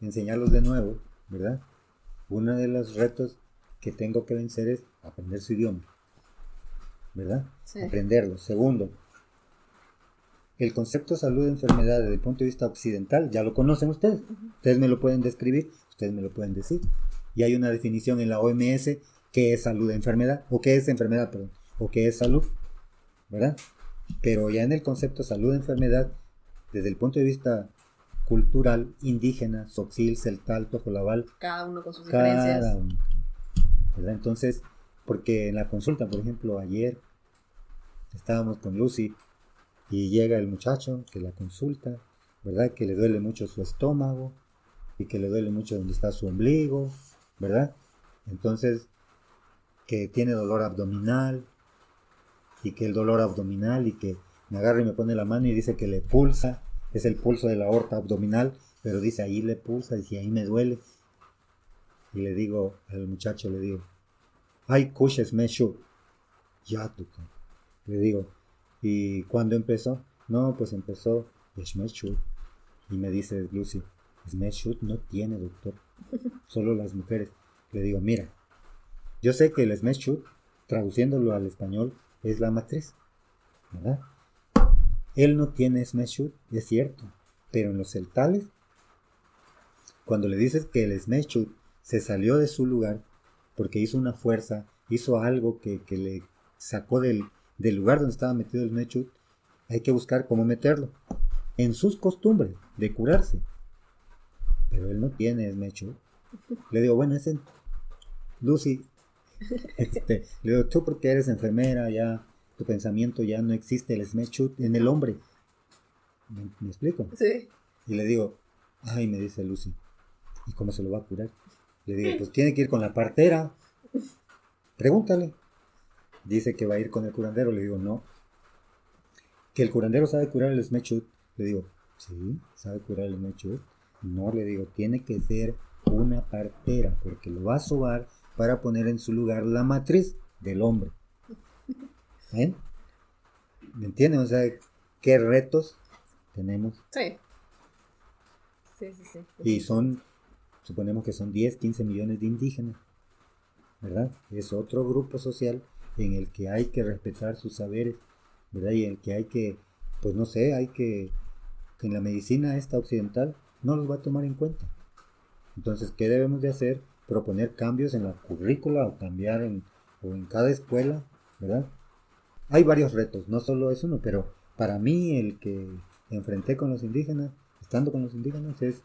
enseñarlos de nuevo, ¿verdad? Uno de los retos que tengo que vencer es aprender su idioma, ¿verdad? Sí. Aprenderlo. Segundo, el concepto salud-enfermedad desde el punto de vista occidental, ya lo conocen ustedes. Ustedes me lo pueden describir, ustedes me lo pueden decir. Y hay una definición en la OMS que es salud-enfermedad, o que es enfermedad, perdón, o que es salud, ¿verdad? Pero ya en el concepto salud-enfermedad, desde el punto de vista cultural, indígena, soxil, celtal, tojolabal, Cada uno con sus cada diferencias. uno. ¿verdad? Entonces, porque en la consulta, por ejemplo, ayer estábamos con Lucy y llega el muchacho que la consulta, ¿verdad? Que le duele mucho su estómago y que le duele mucho donde está su ombligo, ¿verdad? Entonces, que tiene dolor abdominal y que el dolor abdominal y que me agarra y me pone la mano y dice que le pulsa, es el pulso de la aorta abdominal, pero dice ahí le pulsa, dice ahí me duele. Y le digo al muchacho, le digo, ay, kushes me shu. Ya. Le digo, ¿y cuándo empezó? No, pues empezó Smeshut. Y me dice Lucy, Smeshut no tiene doctor, (laughs) solo las mujeres. Le digo, mira, yo sé que el Smeshut, traduciéndolo al español, es la matriz, ¿verdad? Él no tiene Smeshut, es cierto, pero en los celtales, cuando le dices que el Smeshut se salió de su lugar porque hizo una fuerza, hizo algo que, que le sacó del, del lugar donde estaba metido el Smeshut, hay que buscar cómo meterlo en sus costumbres de curarse. Pero él no tiene Smeshut. Le digo, bueno, ese Lucy, (laughs) este, le digo, tú porque eres enfermera, ya tu pensamiento ya no existe el Smeshut en el hombre. ¿Me, me explico? Sí. Y le digo, ay, me dice Lucy, ¿y cómo se lo va a curar? Le digo, pues tiene que ir con la partera. Pregúntale. Dice que va a ir con el curandero. Le digo, no. Que el curandero sabe curar el smechut. Le digo, sí, sabe curar el smechut. No, le digo, tiene que ser una partera, porque lo va a sobar para poner en su lugar la matriz del hombre. ¿Ven? ¿Me entienden? O sea, qué retos tenemos. Sí. Sí, sí, sí. Y son, suponemos que son 10, 15 millones de indígenas, ¿verdad? Es otro grupo social en el que hay que respetar sus saberes, ¿verdad? Y en el que hay que, pues no sé, hay que, que en la medicina esta occidental no los va a tomar en cuenta. Entonces, ¿qué debemos de hacer? Proponer cambios en la currícula o cambiar en, o en cada escuela, ¿verdad? Hay varios retos, no solo es uno, pero para mí el que enfrenté con los indígenas, estando con los indígenas, es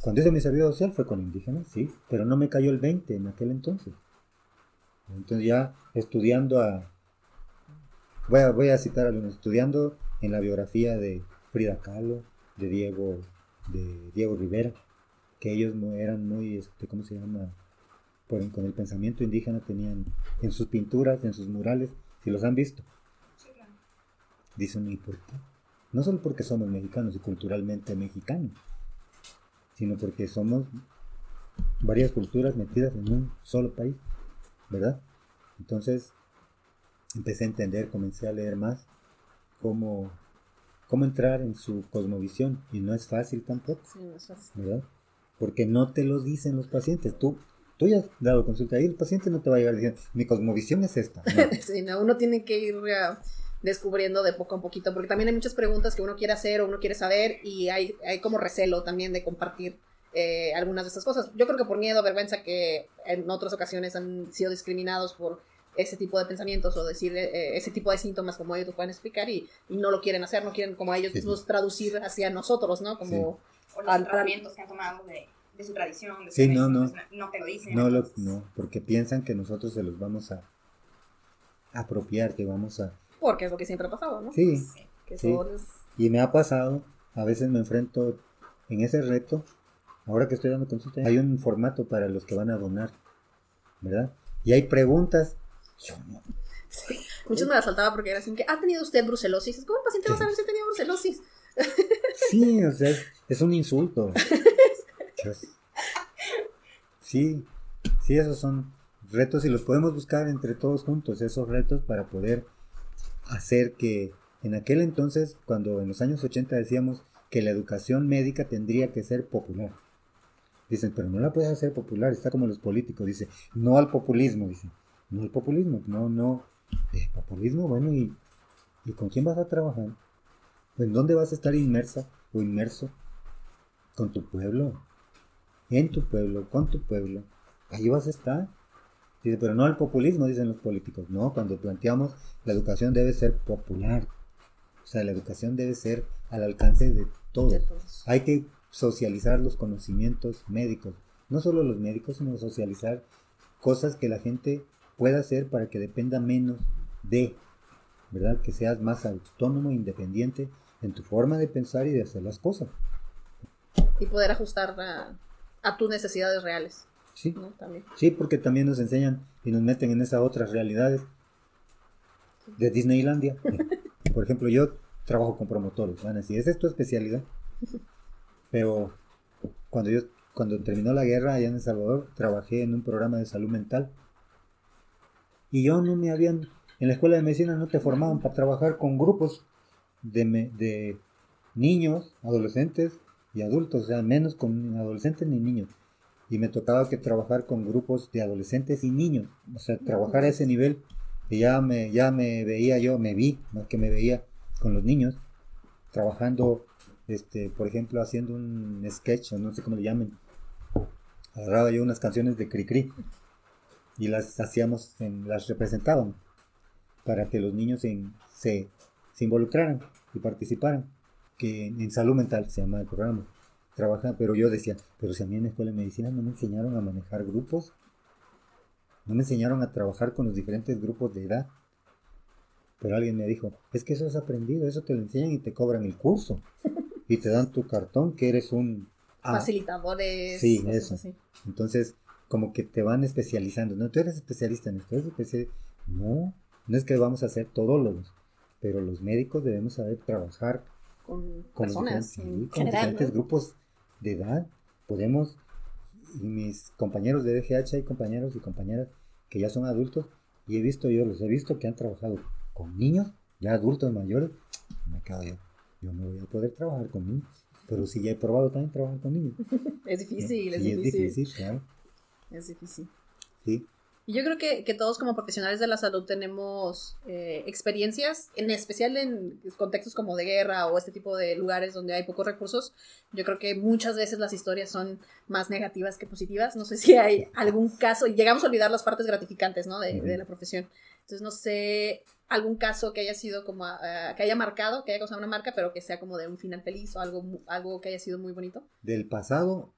cuando hice mi servicio social fue con indígenas, sí, pero no me cayó el 20 en aquel entonces. Entonces ya estudiando a, voy a, voy a citar a algunos, estudiando en la biografía de Frida Kahlo, de Diego, de Diego Rivera, que ellos eran muy, este, ¿cómo se llama? Por- con el pensamiento indígena tenían en sus pinturas, en sus murales, si los han visto, dicen, ¿y por qué? No solo porque somos mexicanos y culturalmente mexicanos, sino porque somos varias culturas metidas en un solo país. ¿Verdad? Entonces empecé a entender, comencé a leer más cómo, cómo entrar en su cosmovisión y no es fácil tampoco, Sí, no es fácil. ¿verdad? Porque no te lo dicen los pacientes. Tú, tú ya has dado consulta y el paciente no te va a llegar diciendo, mi cosmovisión es esta. No. (laughs) Sí, no, uno tiene que ir ah, descubriendo de poco a poquito, porque también hay muchas preguntas que uno quiere hacer o uno quiere saber y hay, hay como recelo también de compartir eh, algunas de estas cosas. Yo creo que por miedo, vergüenza, que en otras ocasiones han sido discriminados por ese tipo de pensamientos o decir eh, ese tipo de síntomas como ellos lo pueden explicar y, y no lo quieren hacer, no quieren como ellos Sí. mismos traducir hacia nosotros, ¿no? Como... O los Al- tratamientos que han tomado de, de su tradición. De su Sí, no, medicina, no. pues, no te lo dicen. No, lo, no, porque piensan que nosotros se los vamos a apropiar, que vamos a... Porque es lo que siempre ha pasado, ¿no? Sí, sí. Que sí. son los- y me ha pasado, a veces me enfrento en ese reto, ahora que estoy dando consulta, hay un formato para los que van a donar, ¿verdad? Y hay preguntas. Yo no, Muchos me las saltaba porque era así que, ¿ha tenido usted brucelosis? ¿Cómo el paciente va a saber si ha tenido brucelosis? Sí, o sea, es, es un insulto. Dios. Sí, sí, esos son retos y los podemos buscar entre todos juntos, esos retos para poder hacer que en aquel entonces, cuando en los años 80 decíamos que la educación médica tendría que ser popular. Dicen, pero no la puedes hacer popular, está como los políticos, dice, no al populismo, dice, no al populismo, no, no, eh, populismo, bueno, ¿y, ¿y con quién vas a trabajar? ¿En dónde vas a estar inmersa o inmerso? Con tu pueblo, en tu pueblo, con tu pueblo, ahí vas a estar. Dice, pero no al populismo, dicen los políticos. No, cuando planteamos la educación debe ser popular. O sea, la educación debe ser al alcance de todos. De todos. Hay que socializar los conocimientos médicos. No solo los médicos, sino socializar cosas que la gente pueda hacer para que dependa menos de, ¿verdad? Que seas más autónomo e independiente en tu forma de pensar y de hacer las cosas. Y poder ajustar a, a tus necesidades reales, Sí, ¿no? También. sí, porque también nos enseñan y nos meten en esas otras realidades de Disneylandia. Por ejemplo, yo trabajo con promotores, van a decir, esa es tu especialidad. (laughs) Pero cuando yo, cuando terminó la guerra allá en El Salvador, trabajé en un programa de salud mental. Y yo no me habían, en la escuela de medicina no te formaban para trabajar con grupos de, de niños, adolescentes y adultos, o sea, menos con adolescentes ni niños. Y me tocaba que trabajar con grupos de adolescentes y niños, o sea, trabajar a ese nivel. Y ya me, ya me veía yo, me vi, más que me veía con los niños, trabajando, este, por ejemplo, haciendo un sketch, o no sé cómo le llamen. Agarraba yo unas canciones de Cricri y las hacíamos, en, las representábamos para que los niños en- se, se involucraran y participaran, que en, en salud mental se llama el programa. Trabaja, pero yo decía, pero si a mí en la escuela de medicina no me enseñaron a manejar grupos, no me enseñaron a trabajar con los diferentes grupos de edad. Pero alguien me dijo, es que eso es aprendido, eso te lo enseñan y te cobran el curso. (laughs) Y te dan tu cartón que eres un... A. Facilitadores. Sí, eso. así. Entonces, como que te van especializando. No, tú eres especialista en esto, eres especialista. No, no es que vamos a ser todólogos, pero los médicos debemos saber trabajar Con, con, personas diferentes, sí, con general. diferentes ¿no? grupos de edad. Podemos, y mis compañeros de DGH hay compañeros y compañeras que ya son adultos y he visto yo, los he visto que han trabajado con niños, ya adultos mayores, me quedo yo, yo no voy a poder trabajar con niños, pero sí ya he probado también trabajar con niños. (laughs) Es difícil, es Sí, difícil. es difícil, claro, Es difícil. sí. Y yo creo que, que todos como profesionales de la salud tenemos eh, experiencias, en especial en contextos como de guerra o este tipo de lugares donde hay pocos recursos. Yo creo que muchas veces las historias son más negativas que positivas. No sé si hay algún caso, y llegamos a olvidar las partes gratificantes ¿no? de, de la profesión. Entonces no sé algún caso que haya sido como, ah, que haya marcado, que haya causado una marca, pero que sea como de un final feliz o algo, algo que haya sido muy bonito. Del pasado,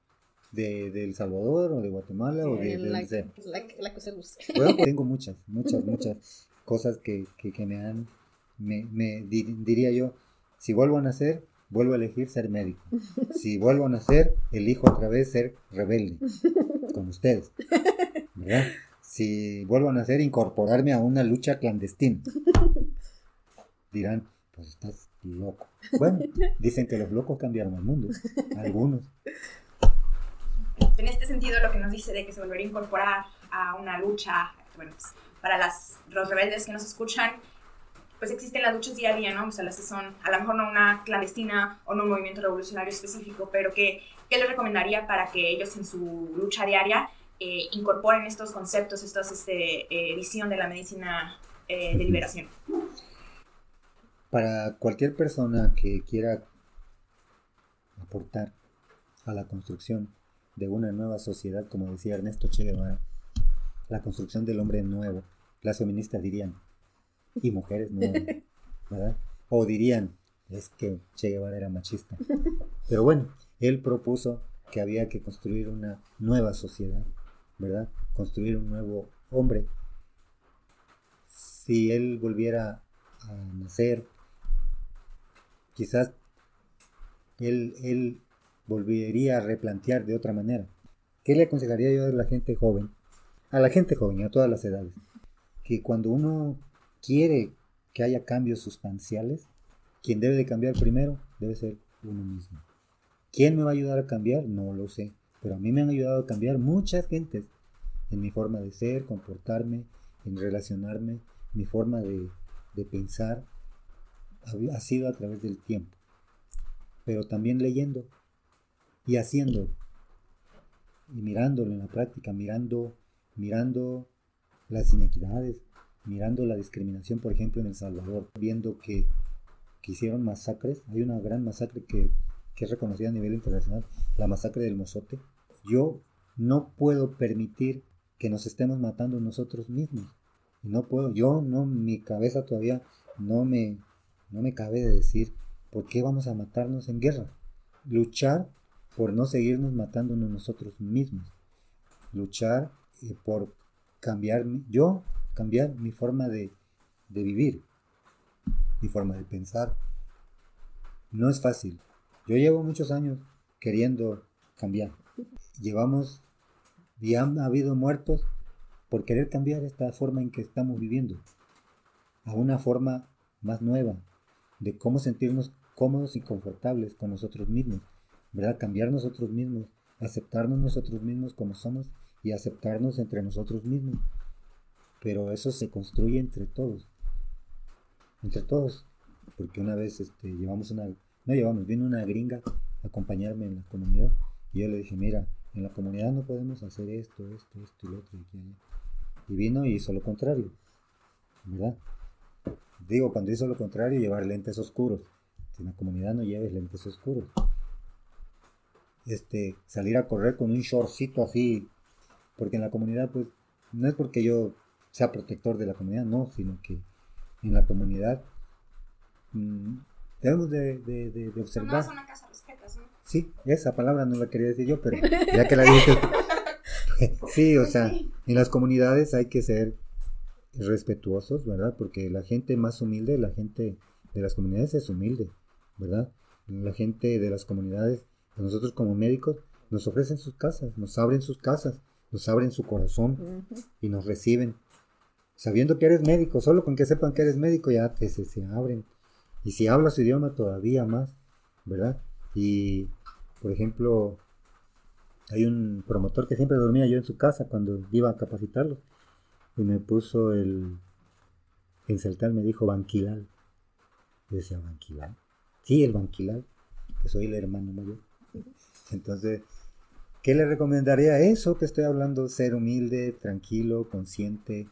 de, de El Salvador o de Guatemala o de, de la, la- la que se guste. Bueno, pues, tengo (laughs) muchas, muchas, muchas (laughs) cosas que, que, que me han, me, me di- diría yo, si vuelvo a nacer, vuelvo a elegir ser médico. Si vuelvo a nacer, elijo otra vez ser rebelde, (laughs) con ustedes. ¿verdad? Si vuelvo a nacer, incorporarme a una lucha clandestina. (laughs) Dirán, pues estás loco. Bueno, dicen que los locos cambiaron el mundo, algunos. En este sentido, lo que nos dice de que se volvería a incorporar a una lucha bueno, pues, para las, los rebeldes que nos escuchan, pues existen las luchas día a día, ¿no? O sea, las que son, a lo mejor no una clandestina o no un movimiento revolucionario específico, pero que, ¿qué les recomendaría para que ellos en su lucha diaria eh, incorporen estos conceptos, esta este, eh, visión de la medicina eh, de liberación? Para cualquier persona que quiera aportar a la construcción de una nueva sociedad, como decía Ernesto Che Guevara, la construcción del hombre nuevo, las feministas dirían, y mujeres nuevas, ¿verdad? O dirían, es que Che Guevara era machista. (laughs) Pero bueno, él propuso que había que construir una nueva sociedad, ¿verdad? Construir un nuevo hombre. Si él volviera a nacer, quizás él, él volvería a replantear de otra manera. ¿Qué le aconsejaría yo a la gente joven? A la gente joven, a todas las edades. Que cuando uno quiere que haya cambios sustanciales, quien debe de cambiar primero debe ser uno mismo. ¿Quién me va a ayudar a cambiar? No lo sé. Pero a mí me han ayudado a cambiar muchas gentes en mi forma de ser, comportarme, en relacionarme, mi forma de, de pensar. Ha sido a través del tiempo. Pero también leyendo y haciendo. Y mirándolo en la práctica, mirando, mirando las inequidades, mirando la discriminación, por ejemplo, en El Salvador, viendo que, que hicieron masacres, hay una gran masacre que, que, es reconocida a nivel internacional, la masacre del Mozote. Yo no puedo permitir que nos estemos matando nosotros mismos. No puedo, yo no, mi cabeza todavía no me, no me cabe de decir por qué vamos a matarnos en guerra. Luchar por no seguirnos matándonos nosotros mismos. Luchar eh, por cambiar yo cambiar mi forma de, vivir, mi forma de pensar. No es fácil. Yo llevo muchos años queriendo cambiar. Llevamos y han habido muertos por querer cambiar esta forma en que estamos viviendo a una forma más nueva de cómo sentirnos cómodos y confortables con nosotros mismos, ¿verdad? Cambiar nosotros mismos, aceptarnos nosotros mismos como somos y aceptarnos entre nosotros mismos pero eso se construye entre todos. Entre todos. Porque una vez este, llevamos una, no llevamos, vino una gringa a acompañarme en la comunidad y yo le dije, mira, en la comunidad no podemos hacer esto, esto, esto y lo otro. Y, vino y hizo lo contrario, ¿verdad? Digo, cuando hizo lo contrario, llevar lentes oscuros. Si en la comunidad no lleves lentes oscuros. Este, salir a correr con un shortcito así, porque en la comunidad, pues, no es porque yo sea protector de la comunidad, no, sino que en la comunidad mm, debemos de, de, observar. Sí, esa palabra no la quería decir yo, pero ya que la dije. (laughs) sí, o sea, en las comunidades hay que ser respetuosos, ¿verdad? Porque la gente más humilde, la gente de las comunidades es humilde, ¿verdad? La gente de las comunidades, nosotros como médicos, nos ofrecen sus casas, nos abren sus casas, nos abren su corazón y nos reciben sabiendo que eres médico, solo con que sepan que eres médico ya te, se, abren. Y si hablas su idioma todavía más, ¿verdad? Y, por ejemplo, hay un promotor que siempre dormía yo en su casa cuando iba a capacitarlo. Y me puso el, en Celtal me dijo banquilal. Yo decía, ¿banquilal? Sí, el banquilal, que soy el hermano mayor. Entonces, ¿qué le recomendaría eso que estoy hablando? Ser humilde, tranquilo, consciente,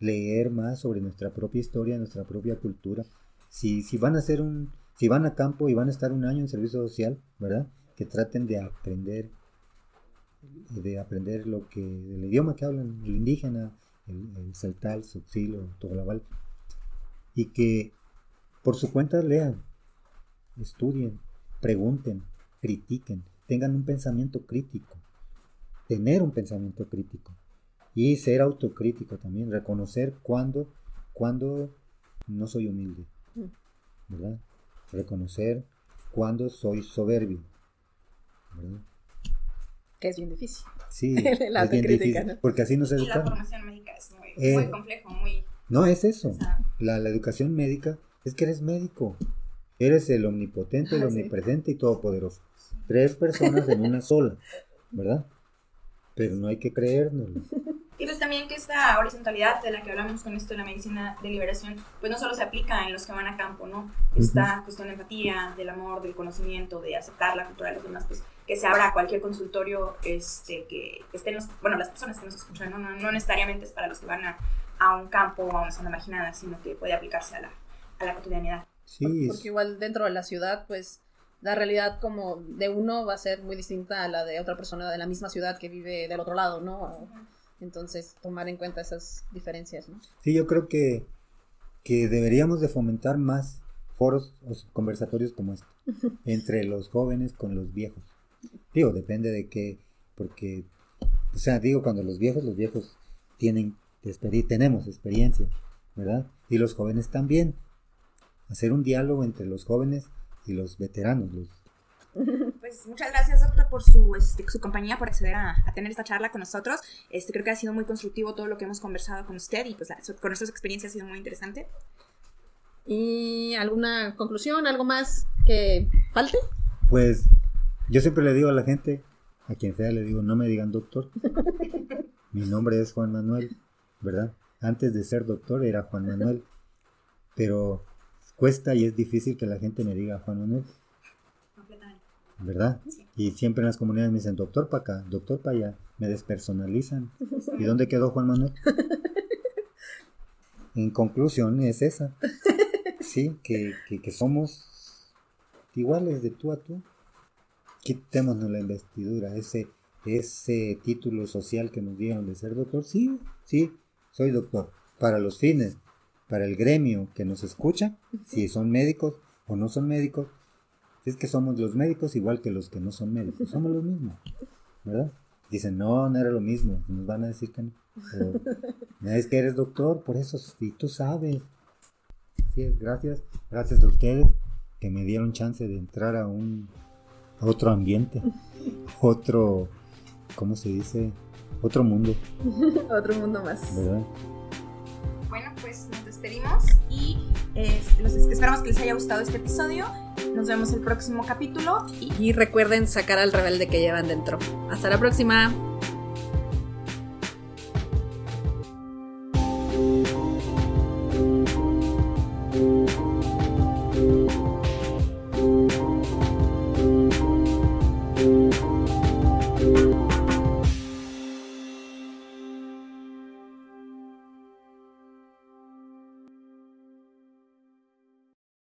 leer más sobre nuestra propia historia, nuestra propia cultura. Si, si van a hacer un, si van a campo y van a estar un año en servicio social, ¿verdad? Que traten de aprender, de aprender lo que, el idioma que hablan, el indígena, el, el celtal, el togolabal, y que por su cuenta lean, estudien, pregunten, critiquen, tengan un pensamiento crítico, tener un pensamiento crítico y ser autocrítico también, reconocer cuando, cuando no soy humilde, mm. ¿verdad? Reconocer cuando soy soberbio, ¿verdad? Que es bien difícil. Sí, (laughs) es bien difícil, porque así nos educan. Y la formación médica es muy, eh, muy complejo, muy... No, es eso. la, la, educación médica es que eres médico. Eres el omnipotente, el ah, omnipresente y todopoderoso. Tres personas en una (laughs) sola, ¿verdad? Pero no hay que creérnoslo. Y pues también que esta horizontalidad de la que hablamos con esto de la medicina de liberación, pues no solo se aplica en los que van a campo, ¿no? Esta cuestión de empatía, del amor, del conocimiento, de aceptar la cultura de los demás, pues que se abra cualquier consultorio este, que estén, los, bueno, las personas que nos escuchan, ¿no? No, necesariamente es para los que van a, a, un campo o a una zona marginada, sino que puede aplicarse a la, a la cotidianidad. Sí. Porque igual dentro de la ciudad, pues la realidad como de uno va a ser muy distinta a la de otra persona de la misma ciudad que vive del otro lado, ¿no? Entonces, tomar en cuenta esas diferencias, ¿no? Sí, yo creo que, que deberíamos de fomentar más foros o conversatorios como este, (laughs) entre los jóvenes con los viejos. Digo, depende de qué, porque, o sea, digo, cuando los viejos, los viejos tienen, tenemos experiencia, ¿verdad? Y los jóvenes también. Hacer un diálogo entre los jóvenes y los veteranos, los (laughs) pues muchas gracias, doctor, por su, este, su compañía, por acceder a, tener esta charla con nosotros. Este, creo que ha sido muy constructivo todo lo que hemos conversado con usted y pues con nuestras experiencias ha sido muy interesante. ¿Y alguna conclusión, algo más que falte? Pues yo siempre le digo a la gente, a quien sea le digo, no me digan doctor. (laughs) Mi nombre es Juan Manuel, ¿verdad? Antes de ser doctor era Juan Manuel, pero cuesta y es difícil que la gente me diga Juan Manuel. ¿verdad? Y siempre en las comunidades me dicen, doctor para acá, doctor para allá, me despersonalizan. ¿Y dónde quedó Juan Manuel? (laughs) en conclusión es esa, (laughs) sí, que, que, somos iguales de tú a tú. Quitémonos la investidura, ese, ese título social que nos dieron de ser doctor, sí, sí, soy doctor. Para los fines, para el gremio que nos escucha, si son médicos o no son médicos, es que somos los médicos igual que los que no son médicos, somos los mismos, ¿verdad? Dicen, no, no era lo mismo, nos van a decir que no. es que eres doctor, por eso, y tú sabes. Así es, gracias, gracias a ustedes que me dieron chance de entrar a un otro ambiente, otro, ¿cómo se dice? Otro mundo. (laughs) otro mundo más. ¿Verdad? Bueno, pues nos despedimos y esperamos que les haya gustado este episodio. Nos vemos el próximo capítulo y, y recuerden sacar al rebelde que llevan dentro. Hasta la próxima.